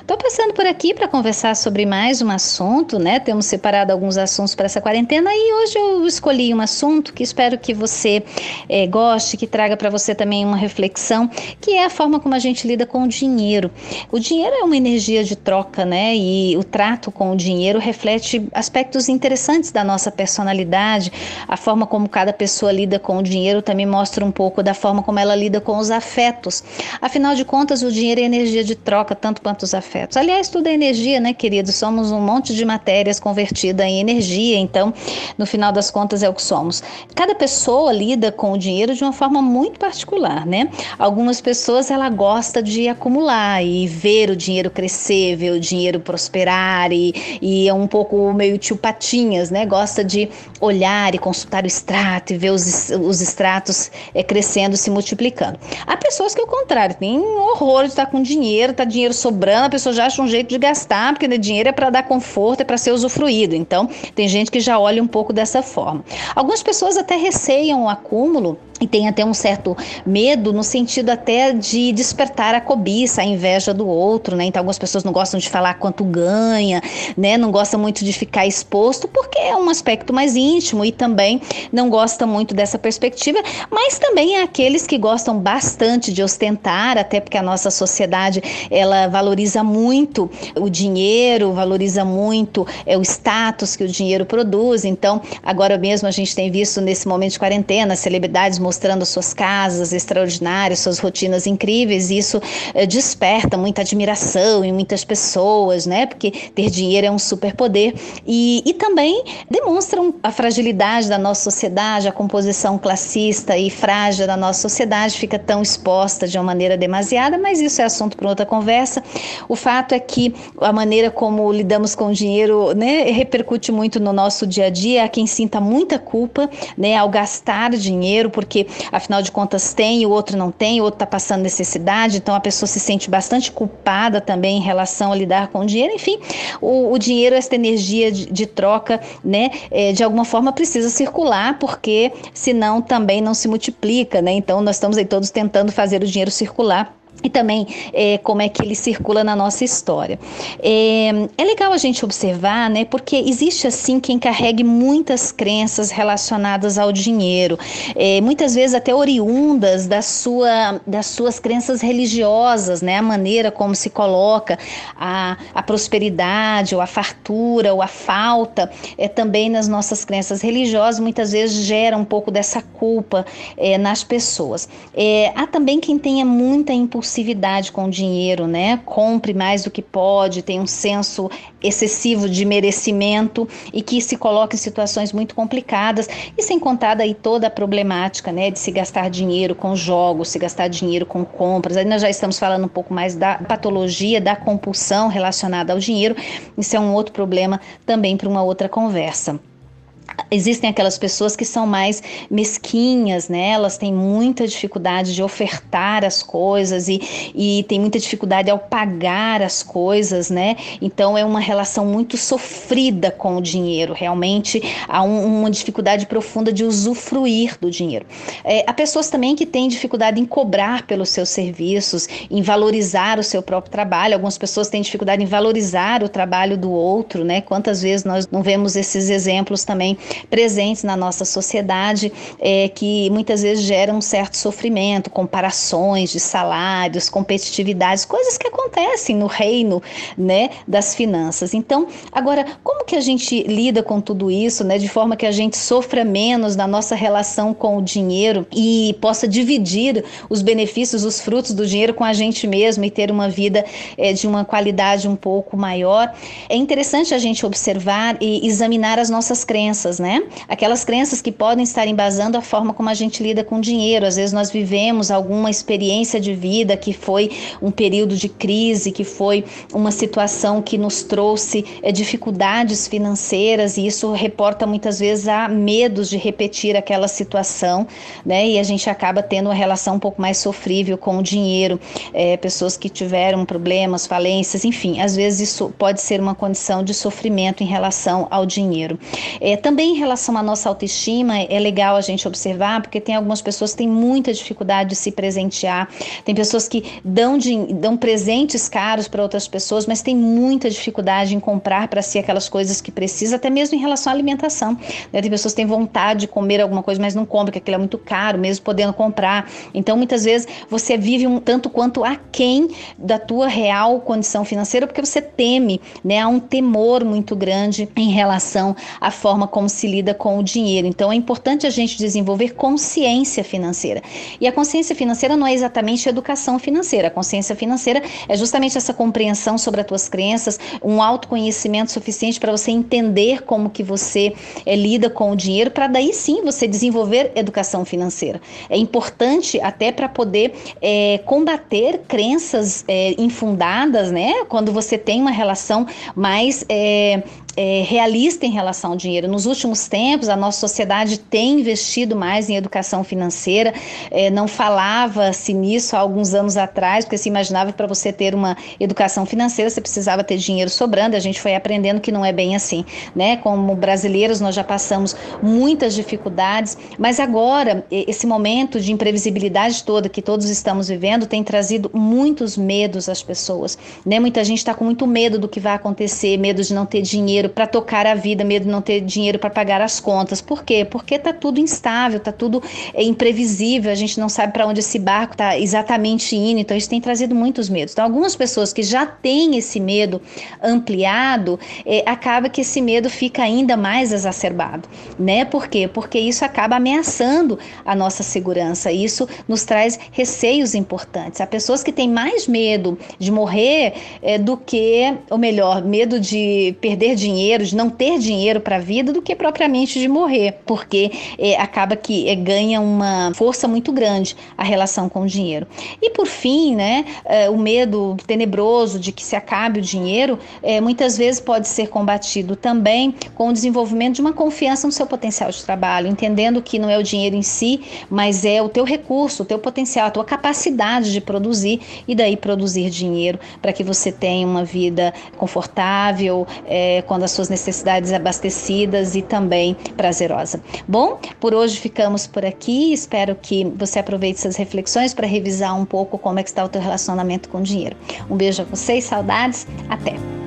Estou passando por aqui para conversar sobre mais um assunto, né? Temos separado alguns assuntos para essa quarentena e hoje eu escolhi um assunto que espero que você é, goste, que traga para você também uma reflexão, que é a forma como a gente lida com o dinheiro. O dinheiro é uma energia de troca, né? E o trato com o dinheiro reflete aspectos interessantes da nossa personalidade. A forma como cada pessoa lida com o dinheiro também mostra um pouco da forma como ela lida com os afetos. Afinal de contas, o dinheiro é energia de troca, tanto quanto os afetos. Aliás, tudo é energia, né, queridos? Somos um monte de matérias convertida em energia, então, no final das contas, é o que somos. Cada pessoa lida com o dinheiro de uma forma muito particular, né? Algumas pessoas ela gosta de acumular e ver o dinheiro crescer, ver o dinheiro prosperar e, e é um pouco meio tio patinhas, né? Gosta de olhar e consultar o extrato e ver os, os extratos é, crescendo, se multiplicando. Há pessoas que, ao contrário, têm horror de estar com dinheiro, tá dinheiro sobrando, a pessoa já acha um jeito de gastar, porque né, dinheiro é para dar conforto, é para ser usufruído. Então, tem gente que já olha um pouco dessa forma. Algumas pessoas até receiam o acúmulo e tem até um certo medo no sentido até de despertar a cobiça, a inveja do outro, né? Então algumas pessoas não gostam de falar quanto ganha, né? Não gostam muito de ficar exposto porque é um aspecto mais íntimo e também não gosta muito dessa perspectiva, mas também há aqueles que gostam bastante de ostentar, até porque a nossa sociedade ela valoriza muito o dinheiro, valoriza muito é, o status que o dinheiro produz. Então, agora mesmo a gente tem visto nesse momento de quarentena celebridades mostrando suas casas extraordinárias, suas rotinas incríveis, e isso é, desperta muita admiração em muitas pessoas, né? Porque ter dinheiro é um superpoder e, e também demonstram a fragilidade da nossa sociedade, a composição classista e frágil da nossa sociedade fica tão exposta de uma maneira demasiada, mas isso é assunto para outra conversa. O fato é que a maneira como lidamos com o dinheiro, né, repercute muito no nosso dia a dia. Há quem sinta muita culpa, né, ao gastar dinheiro, porque afinal de contas tem o outro não tem, o outro está passando necessidade, então a pessoa se sente bastante culpada também em relação a lidar com o dinheiro. Enfim, o, o dinheiro, essa energia de, de troca, né, é, de alguma forma precisa circular, porque senão também não se multiplica, né? Então nós estamos aí todos tentando fazer o dinheiro circular e também é, como é que ele circula na nossa história. É, é, legal a gente observar, né, porque existe assim quem carregue muitas crenças relacionadas ao dinheiro, é, muitas vezes até oriundas da sua, das suas crenças religiosas, né, a maneira como se coloca a, a prosperidade, ou a fartura, ou a falta, é também nas nossas crenças religiosas, muitas vezes gera um pouco dessa culpa é, nas pessoas. É, há também quem tenha muita impulsividade impulsividade com o dinheiro, né? Compre mais do que pode, tem um senso excessivo de merecimento e que se coloca em situações muito complicadas e sem contar daí toda a problemática, né, de se gastar dinheiro com jogos, se gastar dinheiro com compras. Aí nós já estamos falando um pouco mais da patologia da compulsão relacionada ao dinheiro. Isso é um outro problema também para uma outra conversa. Existem aquelas pessoas que são mais mesquinhas, né? Elas têm muita dificuldade de ofertar as coisas e, e têm muita dificuldade ao pagar as coisas, né? Então é uma relação muito sofrida com o dinheiro. Realmente há um, uma dificuldade profunda de usufruir do dinheiro. É, há pessoas também que têm dificuldade em cobrar pelos seus serviços, em valorizar o seu próprio trabalho. Algumas pessoas têm dificuldade em valorizar o trabalho do outro, né? Quantas vezes nós não vemos esses exemplos também presentes na nossa sociedade, é, que muitas vezes geram um certo sofrimento, comparações de salários, competitividades, coisas que acontecem no reino né, das finanças. Então, agora, como que a gente lida com tudo isso, né, de forma que a gente sofra menos na nossa relação com o dinheiro e possa dividir os benefícios, os frutos do dinheiro com a gente mesmo e ter uma vida é, de uma qualidade um pouco maior? É interessante a gente observar e examinar as nossas crenças crenças, né? Aquelas crenças que podem estar embasando a forma como a gente lida com dinheiro. Às vezes nós vivemos alguma experiência de vida que foi um período de crise, que foi uma situação que nos trouxe é, dificuldades financeiras e isso reporta muitas vezes a medos de repetir aquela situação, né? E a gente acaba tendo uma relação um pouco mais sofrível com o dinheiro. É, pessoas que tiveram problemas, falências, enfim, às vezes isso pode ser uma condição de sofrimento em relação ao dinheiro. É, também em relação à nossa autoestima, é legal a gente observar, porque tem algumas pessoas que têm muita dificuldade de se presentear, tem pessoas que dão, de, dão presentes caros para outras pessoas, mas tem muita dificuldade em comprar para si aquelas coisas que precisa, até mesmo em relação à alimentação. Né? Tem pessoas que têm vontade de comer alguma coisa, mas não compram, porque aquilo é muito caro, mesmo podendo comprar. Então, muitas vezes, você vive um tanto quanto aquém da tua real condição financeira, porque você teme, né? Há um temor muito grande em relação à forma como se lida com o dinheiro. Então, é importante a gente desenvolver consciência financeira. E a consciência financeira não é exatamente educação financeira. A consciência financeira é justamente essa compreensão sobre as tuas crenças, um autoconhecimento suficiente para você entender como que você é, lida com o dinheiro, para daí sim você desenvolver educação financeira. É importante até para poder é, combater crenças é, infundadas, né? Quando você tem uma relação mais é, realista em relação ao dinheiro. Nos últimos tempos, a nossa sociedade tem investido mais em educação financeira. É, não falava-se nisso há alguns anos atrás, porque se imaginava que para você ter uma educação financeira você precisava ter dinheiro sobrando. A gente foi aprendendo que não é bem assim, né? Como brasileiros, nós já passamos muitas dificuldades, mas agora esse momento de imprevisibilidade toda que todos estamos vivendo tem trazido muitos medos às pessoas, né? Muita gente está com muito medo do que vai acontecer, medo de não ter dinheiro dinheiro para tocar a vida, medo de não ter dinheiro para pagar as contas. Por quê? Porque tá tudo instável, tá tudo é, imprevisível, a gente não sabe para onde esse barco está exatamente indo, então isso tem trazido muitos medos. Então, algumas pessoas que já têm esse medo ampliado, é, acaba que esse medo fica ainda mais exacerbado, né? Por quê? Porque isso acaba ameaçando a nossa segurança, isso nos traz receios importantes. Há pessoas que têm mais medo de morrer é, do que, ou melhor, medo de perder dinheiro dinheiro, de não ter dinheiro para a vida, do que propriamente de morrer, porque é, acaba que é, ganha uma força muito grande a relação com o dinheiro. E por fim, né, é, o medo tenebroso de que se acabe o dinheiro, é, muitas vezes pode ser combatido também com o desenvolvimento de uma confiança no seu potencial de trabalho, entendendo que não é o dinheiro em si, mas é o teu recurso, o teu potencial, a tua capacidade de produzir e daí produzir dinheiro para que você tenha uma vida confortável, é, quando as suas necessidades abastecidas e também prazerosa. Bom, por hoje ficamos por aqui. Espero que você aproveite essas reflexões para revisar um pouco como é que está o teu relacionamento com o dinheiro. Um beijo a vocês, saudades, até!